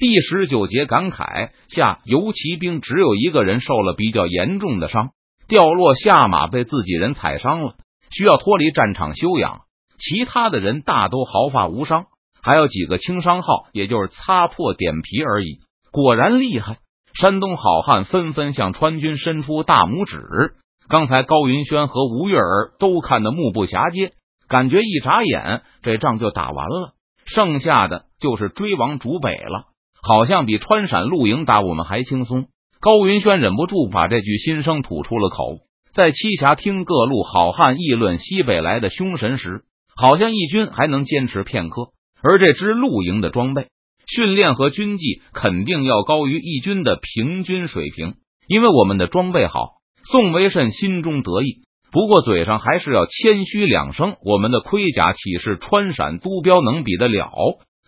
第十九节感慨：下游骑兵只有一个人受了比较严重的伤，掉落下马被自己人踩伤了，需要脱离战场休养。其他的人大都毫发无伤，还有几个轻伤号，也就是擦破点皮而已。果然厉害！山东好汉纷纷向川军伸出大拇指。刚才高云轩和吴月儿都看得目不暇接，感觉一眨眼这仗就打完了，剩下的就是追王逐北了。好像比川陕露营打我们还轻松。高云轩忍不住把这句心声吐出了口。在栖霞听各路好汉议论西北来的凶神时，好像义军还能坚持片刻。而这支露营的装备、训练和军纪肯定要高于义军的平均水平，因为我们的装备好。宋维慎心中得意，不过嘴上还是要谦虚两声。我们的盔甲岂是川陕督标能比得了？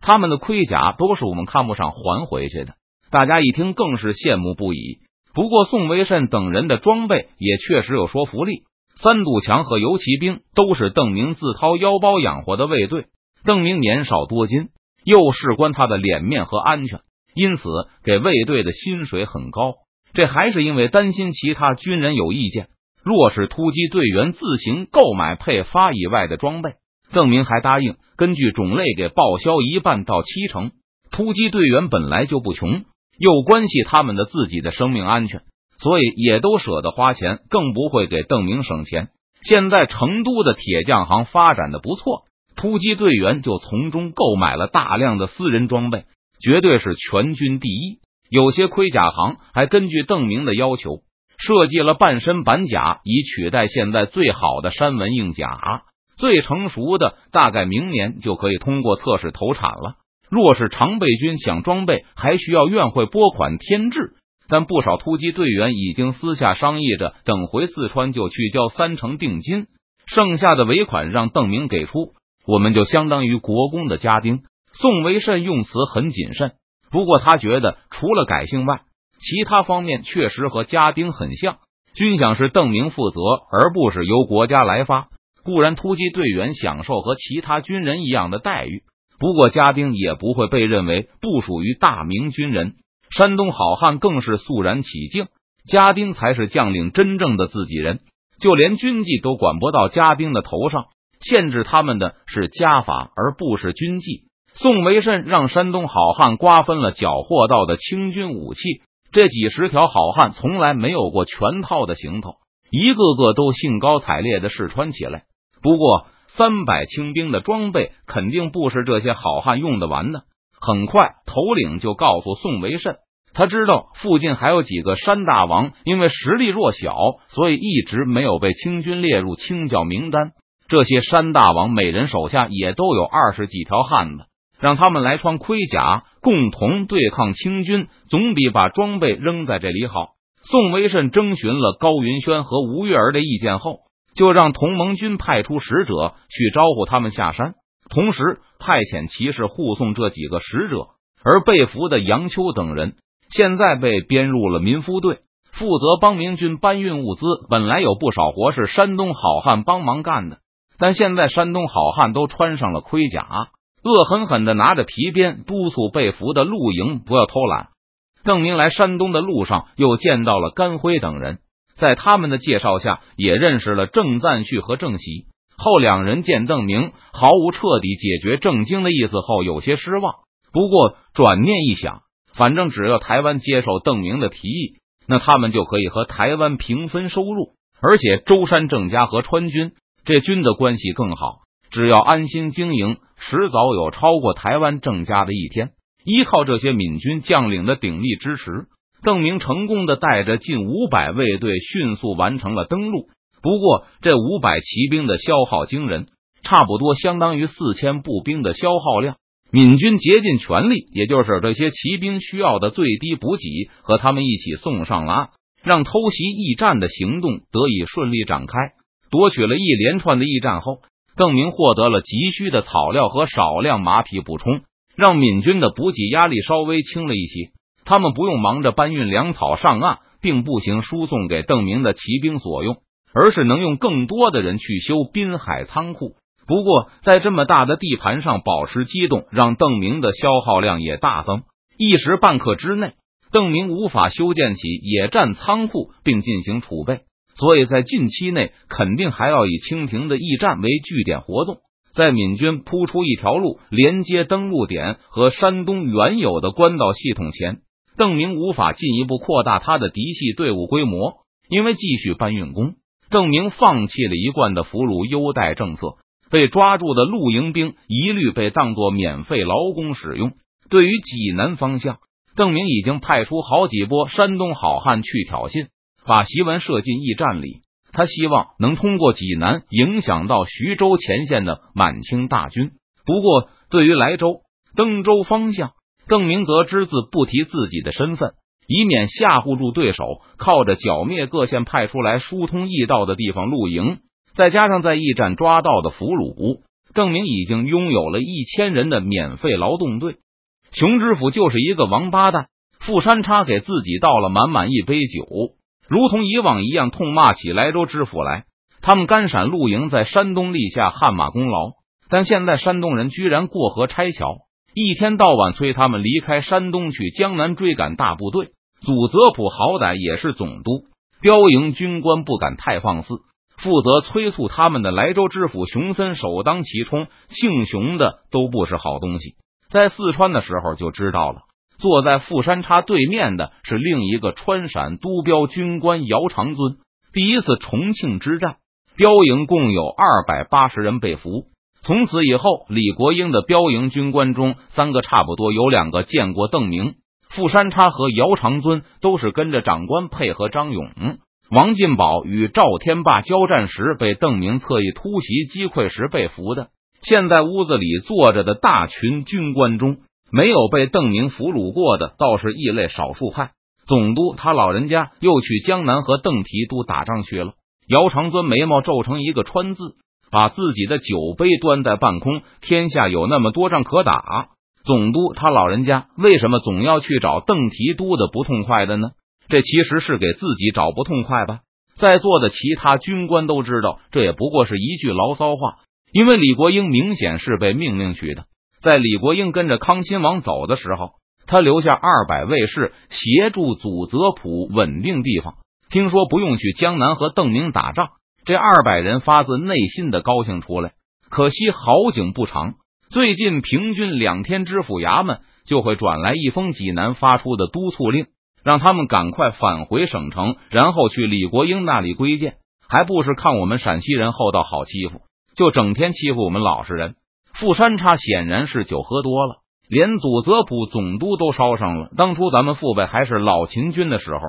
他们的盔甲都是我们看不上还回去的，大家一听更是羡慕不已。不过宋维慎等人的装备也确实有说服力。三堵墙和游骑兵都是邓明自掏腰包养活的卫队。邓明年少多金，又事关他的脸面和安全，因此给卫队的薪水很高。这还是因为担心其他军人有意见。若是突击队员自行购买配发以外的装备。邓明还答应根据种类给报销一半到七成。突击队员本来就不穷，又关系他们的自己的生命安全，所以也都舍得花钱，更不会给邓明省钱。现在成都的铁匠行发展的不错，突击队员就从中购买了大量的私人装备，绝对是全军第一。有些盔甲行还根据邓明的要求设计了半身板甲，以取代现在最好的山纹硬甲。最成熟的大概明年就可以通过测试投产了。若是常备军想装备，还需要院会拨款添置。但不少突击队员已经私下商议着，等回四川就去交三成定金，剩下的尾款让邓明给出，我们就相当于国公的家丁。宋维慎用词很谨慎，不过他觉得除了改姓外，其他方面确实和家丁很像。军饷是邓明负责，而不是由国家来发。固然，突击队员享受和其他军人一样的待遇，不过家丁也不会被认为不属于大明军人。山东好汉更是肃然起敬，家丁才是将领真正的自己人。就连军纪都管不到家丁的头上，限制他们的是家法，而不是军纪。宋维慎让山东好汉瓜分了缴获到的清军武器，这几十条好汉从来没有过全套的行头，一个个都兴高采烈的试穿起来。不过，三百清兵的装备肯定不是这些好汉用得完的。很快，头领就告诉宋维慎，他知道附近还有几个山大王，因为实力弱小，所以一直没有被清军列入清剿名单。这些山大王每人手下也都有二十几条汉子，让他们来穿盔甲，共同对抗清军，总比把装备扔在这里好。宋维慎征询了高云轩和吴月儿的意见后。就让同盟军派出使者去招呼他们下山，同时派遣骑士护送这几个使者。而被俘的杨秋等人现在被编入了民夫队，负责帮明军搬运物资。本来有不少活是山东好汉帮忙干的，但现在山东好汉都穿上了盔甲，恶狠狠的拿着皮鞭督促被俘的露营不要偷懒。邓明来山东的路上又见到了甘辉等人。在他们的介绍下，也认识了郑赞旭和郑喜。后两人见邓明毫无彻底解决郑经的意思后，有些失望。不过转念一想，反正只要台湾接受邓明的提议，那他们就可以和台湾平分收入。而且舟山郑家和川军这军的关系更好，只要安心经营，迟早有超过台湾郑家的一天。依靠这些闽军将领的鼎力支持。邓明成功的带着近五百卫队迅速完成了登陆。不过，这五百骑兵的消耗惊人，差不多相当于四千步兵的消耗量。闽军竭尽全力，也就是这些骑兵需要的最低补给，和他们一起送上了，让偷袭驿站的行动得以顺利展开。夺取了一连串的驿站后，邓明获得了急需的草料和少量马匹补充，让闽军的补给压力稍微轻了一些。他们不用忙着搬运粮草上岸，并步行输送给邓明的骑兵所用，而是能用更多的人去修滨海仓库。不过，在这么大的地盘上保持机动，让邓明的消耗量也大增。一时半刻之内，邓明无法修建起野战仓库并进行储备，所以在近期内肯定还要以清廷的驿站为据点活动，在闽军铺出一条路连接登陆点和山东原有的官道系统前，邓明无法进一步扩大他的嫡系队伍规模，因为继续搬运工，邓明放弃了一贯的俘虏优待政策。被抓住的露营兵一律被当作免费劳工使用。对于济南方向，邓明已经派出好几波山东好汉去挑衅，把檄文射进驿站里。他希望能通过济南影响到徐州前线的满清大军。不过，对于莱州、登州方向，邓明则只字不提自己的身份，以免吓唬住对手。靠着剿灭各县派出来疏通驿道的地方露营。再加上在驿站抓到的俘虏，邓明已经拥有了一千人的免费劳动队。熊知府就是一个王八蛋。富山叉给自己倒了满满一杯酒，如同以往一样痛骂起莱州知府来。他们甘陕露营，在山东立下汗马功劳，但现在山东人居然过河拆桥，一天到晚催他们离开山东去江南追赶大部队。祖泽普好歹也是总督，标营军官不敢太放肆。负责催促他们的莱州知府熊森首当其冲，姓熊的都不是好东西。在四川的时候就知道了，坐在富山叉对面的是另一个川陕督标军官姚长尊。第一次重庆之战，标营共有二百八十人被俘。从此以后，李国英的标营军官中，三个差不多有两个见过邓明。富山叉和姚长尊都是跟着长官配合张勇。王进宝与赵天霸交战时被邓明侧翼突袭击溃时被俘的，现在屋子里坐着的大群军官中，没有被邓明俘虏过的，倒是异类少数派。总督他老人家又去江南和邓提督打仗去了。姚长尊眉毛皱成一个川字，把自己的酒杯端在半空。天下有那么多仗可打，总督他老人家为什么总要去找邓提督的不痛快的呢？这其实是给自己找不痛快吧？在座的其他军官都知道，这也不过是一句牢骚话。因为李国英明显是被命令去的。在李国英跟着康亲王走的时候，他留下二百卫士协助祖泽普稳定地方。听说不用去江南和邓明打仗，这二百人发自内心的高兴出来。可惜好景不长，最近平均两天，知府衙门就会转来一封济南发出的督促令。让他们赶快返回省城，然后去李国英那里归建，还不是看我们陕西人厚道好欺负，就整天欺负我们老实人。富山叉显然是酒喝多了，连祖泽普总督都烧上了。当初咱们父辈还是老秦军的时候，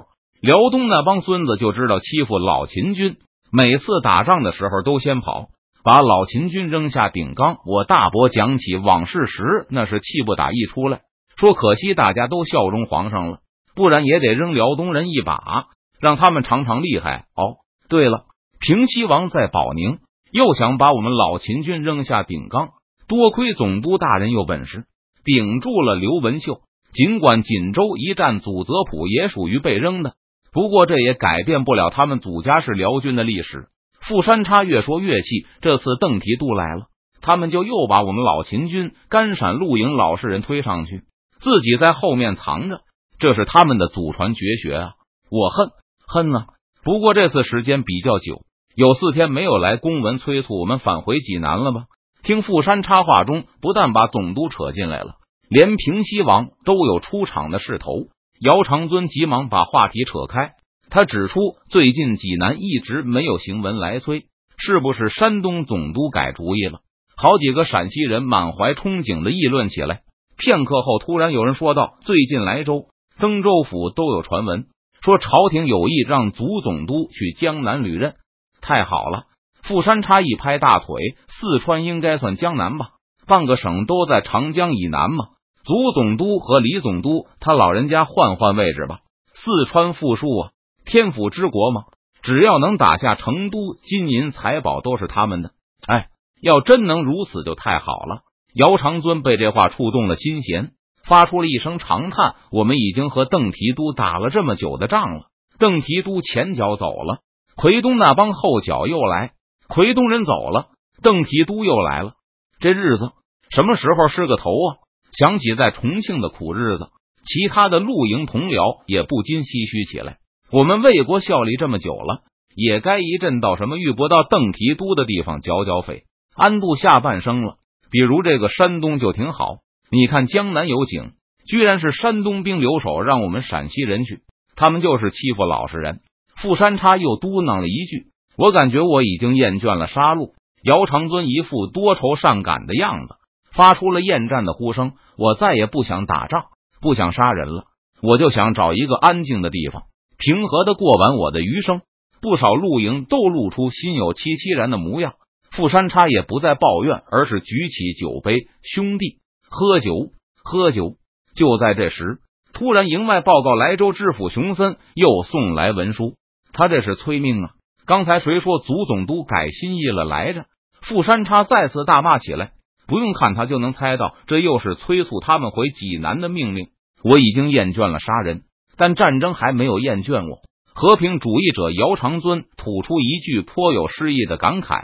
辽东那帮孙子就知道欺负老秦军，每次打仗的时候都先跑，把老秦军扔下顶缸。我大伯讲起往事时，那是气不打一处来，说可惜大家都效忠皇上了。不然也得扔辽东人一把，让他们尝尝厉害。哦，对了，平西王在保宁又想把我们老秦军扔下顶缸，多亏总督大人有本事，顶住了刘文秀。尽管锦州一战，祖泽普也属于被扔的，不过这也改变不了他们祖家是辽军的历史。富山叉越说越气，这次邓提督来了，他们就又把我们老秦军甘陕露营老实人推上去，自己在后面藏着。这是他们的祖传绝学啊！我恨恨啊！不过这次时间比较久，有四天没有来公文催促我们返回济南了吧？听富山插话中，不但把总督扯进来了，连平西王都有出场的势头。姚长尊急忙把话题扯开，他指出最近济南一直没有行文来催，是不是山东总督改主意了？好几个陕西人满怀憧憬的议论起来。片刻后，突然有人说道：“最近莱州。”登州府都有传闻说，朝廷有意让祖总督去江南履任。太好了！富山叉一拍大腿，四川应该算江南吧？半个省都在长江以南嘛。祖总督和李总督他老人家换换位置吧。四川富庶啊，天府之国嘛，只要能打下成都，金银财宝都是他们的。哎，要真能如此，就太好了。姚长尊被这话触动了心弦。发出了一声长叹。我们已经和邓提督打了这么久的仗了，邓提督前脚走了，奎东那帮后脚又来，奎东人走了，邓提督又来了。这日子什么时候是个头啊？想起在重庆的苦日子，其他的露营同僚也不禁唏嘘起来。我们为国效力这么久了，也该一阵到什么遇不到邓提督的地方剿剿匪，安度下半生了。比如这个山东就挺好，你看江南有景，居然是山东兵留守，让我们陕西人去，他们就是欺负老实人。傅山叉又嘟囔了一句：“我感觉我已经厌倦了杀戮。”姚长尊一副多愁善感的样子，发出了厌战的呼声：“我再也不想打仗，不想杀人了，我就想找一个安静的地方，平和的过完我的余生。”不少露营都露出心有戚戚然的模样。傅山叉也不再抱怨，而是举起酒杯：“兄弟，喝酒，喝酒。”就在这时，突然营外报告莱州知府熊森又送来文书，他这是催命啊！刚才谁说祖总督改心意了来着？傅山叉再次大骂起来。不用看他就能猜到，这又是催促他们回济南的命令。我已经厌倦了杀人，但战争还没有厌倦我。和平主义者姚长尊吐出一句颇有诗意的感慨，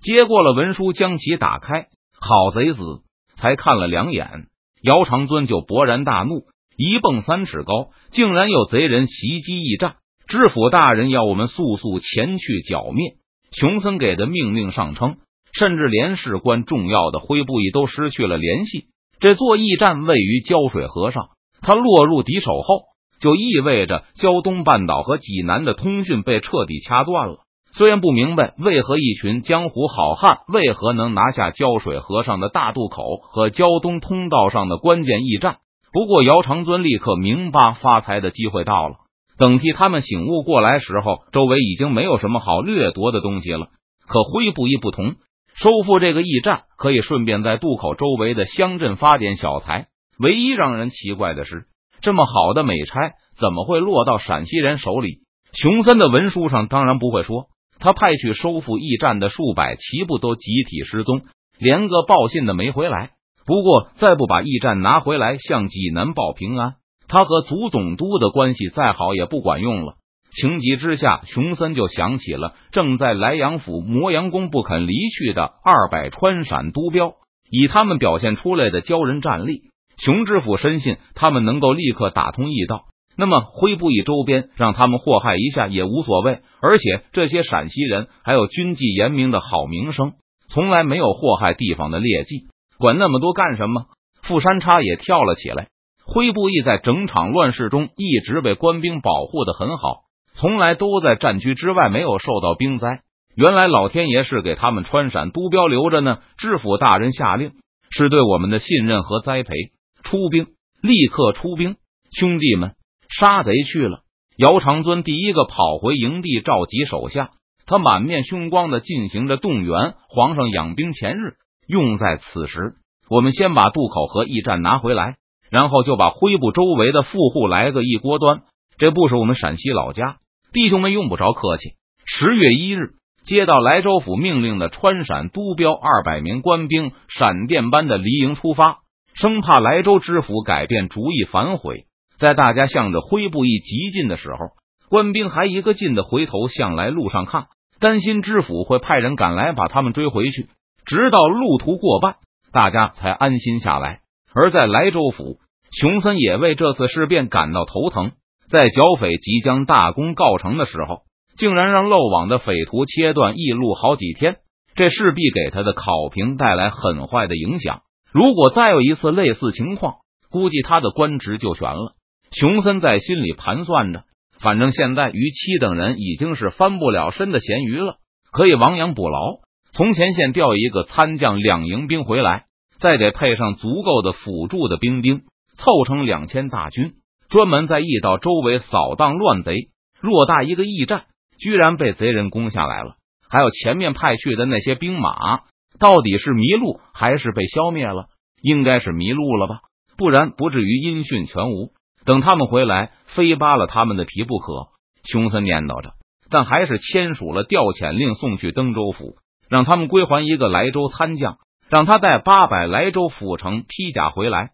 接过了文书，将其打开。好贼子！才看了两眼，姚长尊就勃然大怒，一蹦三尺高，竟然有贼人袭击驿站。知府大人要我们速速前去剿灭。熊森给的命令上称，甚至连事关重要的灰布役都失去了联系。这座驿站位于胶水河上，它落入敌手后，就意味着胶东半岛和济南的通讯被彻底掐断了。虽然不明白为何一群江湖好汉为何能拿下胶水河上的大渡口和胶东通道上的关键驿站，不过姚长尊立刻明白发财的机会到了。等替他们醒悟过来时候，周围已经没有什么好掠夺的东西了。可灰布衣不同，收复这个驿站可以顺便在渡口周围的乡镇发点小财。唯一让人奇怪的是，这么好的美差怎么会落到陕西人手里？熊森的文书上当然不会说，他派去收复驿站的数百骑部都集体失踪，连个报信的没回来。不过，再不把驿站拿回来，向济南报平安。他和祖总督的关系再好也不管用了。情急之下，熊森就想起了正在莱阳府磨阳宫不肯离去的二百川陕督标。以他们表现出来的骄人战力，熊知府深信他们能够立刻打通驿道。那么灰布役周边让他们祸害一下也无所谓。而且这些陕西人还有军纪严明的好名声，从来没有祸害地方的劣迹。管那么多干什么？富山叉也跳了起来。灰布役在整场乱世中一直被官兵保护的很好，从来都在战区之外，没有受到兵灾。原来老天爷是给他们川陕督标留着呢。知府大人下令，是对我们的信任和栽培。出兵，立刻出兵！兄弟们，杀贼去了！姚长尊第一个跑回营地，召集手下，他满面凶光的进行着动员。皇上养兵前日，用在此时。我们先把渡口和驿站拿回来。然后就把灰布周围的富户来个一锅端。这不是我们陕西老家，弟兄们用不着客气。十月一日，接到莱州府命令的川陕督标二百名官兵，闪电般的离营出发，生怕莱州知府改变主意反悔。在大家向着灰布一急进的时候，官兵还一个劲的回头向来路上看，担心知府会派人赶来把他们追回去。直到路途过半，大家才安心下来。而在莱州府。熊森也为这次事变感到头疼，在剿匪即将大功告成的时候，竟然让漏网的匪徒切断驿路好几天，这势必给他的考评带来很坏的影响。如果再有一次类似情况，估计他的官职就悬了。熊森在心里盘算着，反正现在于七等人已经是翻不了身的咸鱼了，可以亡羊补牢，从前线调一个参将两营兵回来，再给配上足够的辅助的兵丁。凑成两千大军，专门在驿道周围扫荡乱贼。偌大一个驿站，居然被贼人攻下来了。还有前面派去的那些兵马，到底是迷路还是被消灭了？应该是迷路了吧，不然不至于音讯全无。等他们回来，非扒了他们的皮不可。熊森念叨着，但还是签署了调遣令，送去登州府，让他们归还一个莱州参将，让他带八百莱州府城披甲回来。